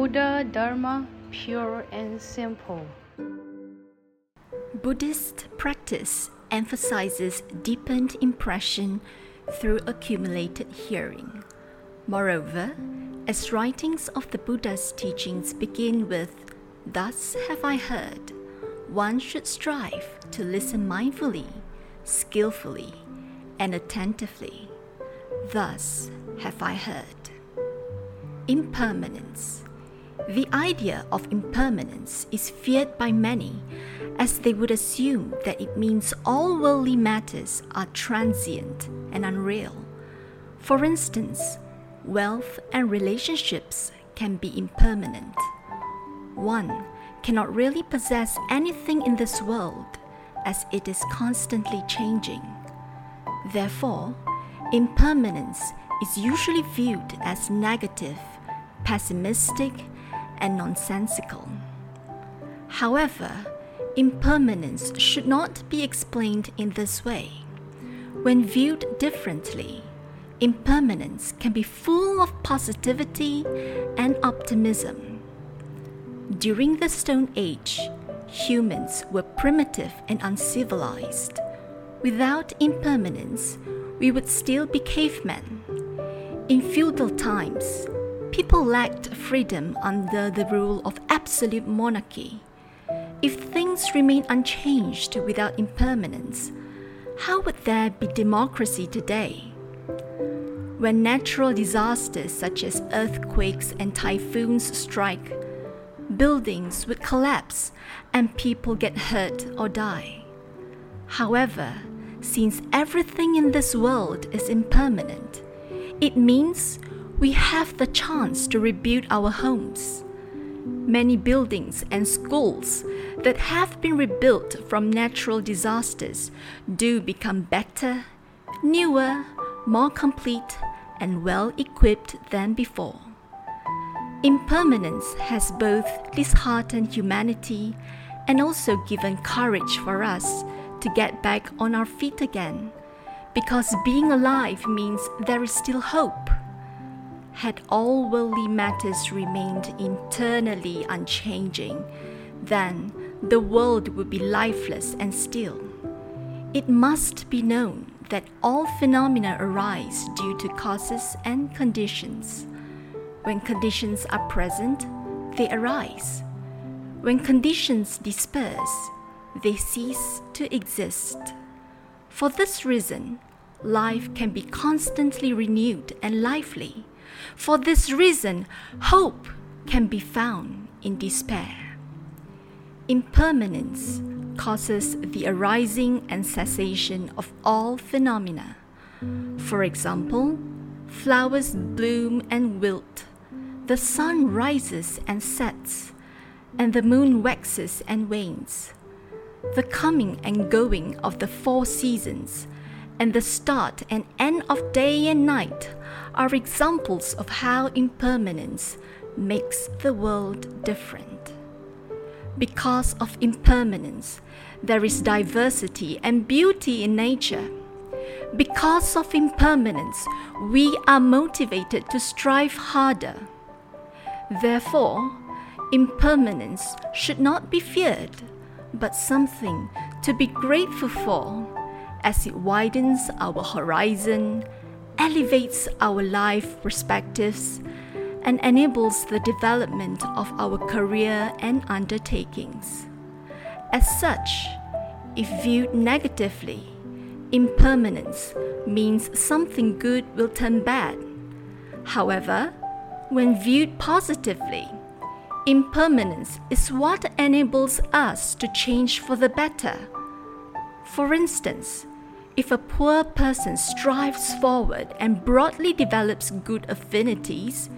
Buddha Dharma pure and simple. Buddhist practice emphasizes deepened impression through accumulated hearing. Moreover, as writings of the Buddha's teachings begin with, Thus have I heard, one should strive to listen mindfully, skillfully, and attentively. Thus have I heard. Impermanence. The idea of impermanence is feared by many, as they would assume that it means all worldly matters are transient and unreal. For instance, wealth and relationships can be impermanent. One cannot really possess anything in this world, as it is constantly changing. Therefore, impermanence is usually viewed as negative, pessimistic, and nonsensical. However, impermanence should not be explained in this way. When viewed differently, impermanence can be full of positivity and optimism. During the Stone Age, humans were primitive and uncivilized. Without impermanence, we would still be cavemen. In feudal times, people lacked freedom under the rule of absolute monarchy. If things remain unchanged without impermanence, how would there be democracy today? When natural disasters such as earthquakes and typhoons strike, buildings would collapse and people get hurt or die. However, since everything in this world is impermanent, it means we have the chance to rebuild our homes. Many buildings and schools that have been rebuilt from natural disasters do become better, newer, more complete, and well equipped than before. Impermanence has both disheartened humanity and also given courage for us to get back on our feet again, because being alive means there is still hope. Had all worldly matters remained internally unchanging, then the world would be lifeless and still. It must be known that all phenomena arise due to causes and conditions. When conditions are present, they arise. When conditions disperse, they cease to exist. For this reason, life can be constantly renewed and lively. For this reason, hope can be found in despair. Impermanence causes the arising and cessation of all phenomena. For example, flowers bloom and wilt, the sun rises and sets, and the moon waxes and wanes. The coming and going of the four seasons, and the start and end of day and night are examples of how impermanence makes the world different. Because of impermanence, there is diversity and beauty in nature. Because of impermanence, we are motivated to strive harder. Therefore, impermanence should not be feared, but something to be grateful for, as it widens our horizon, elevates our life perspectives, and enables the development of our career and undertakings. As such, if viewed negatively, impermanence means something good will turn bad. However, when viewed positively, impermanence is what enables us to change for the better. For instance, if a poor person strives forward and broadly develops good affinities,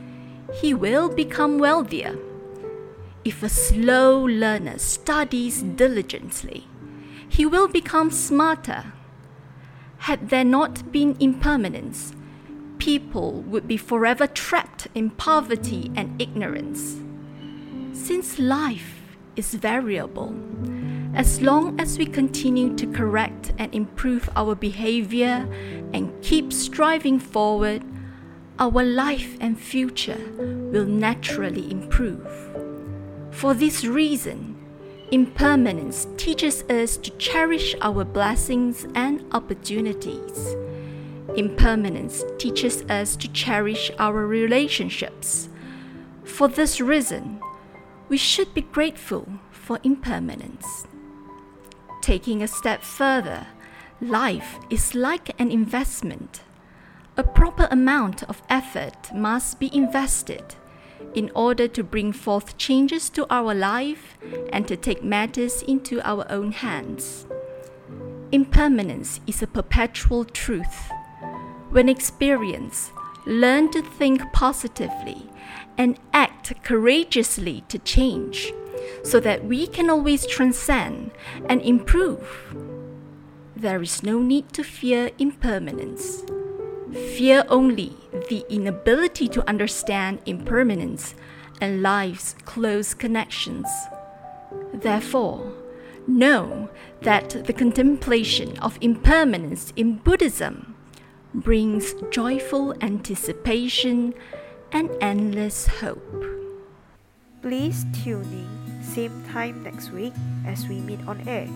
he will become wealthier. If a slow learner studies diligently, he will become smarter. Had there not been impermanence, people would be forever trapped in poverty and ignorance. Since life is variable, as long as we continue to correct and improve our behavior and keep striving forward, our life and future will naturally improve. For this reason, impermanence teaches us to cherish our blessings and opportunities. Impermanence teaches us to cherish our relationships. For this reason, we should be grateful for impermanence. Taking a step further, life is like an investment. A proper amount of effort must be invested in order to bring forth changes to our life and to take matters into our own hands. Impermanence is a perpetual truth. When experienced, learn to think positively and act courageously to change so that we can always transcend and improve. There is no need to fear impermanence. Fear only the inability to understand impermanence and life's close connections. Therefore, know that the contemplation of impermanence in Buddhism brings joyful anticipation and endless hope. Please tune in same time next week as we meet on air.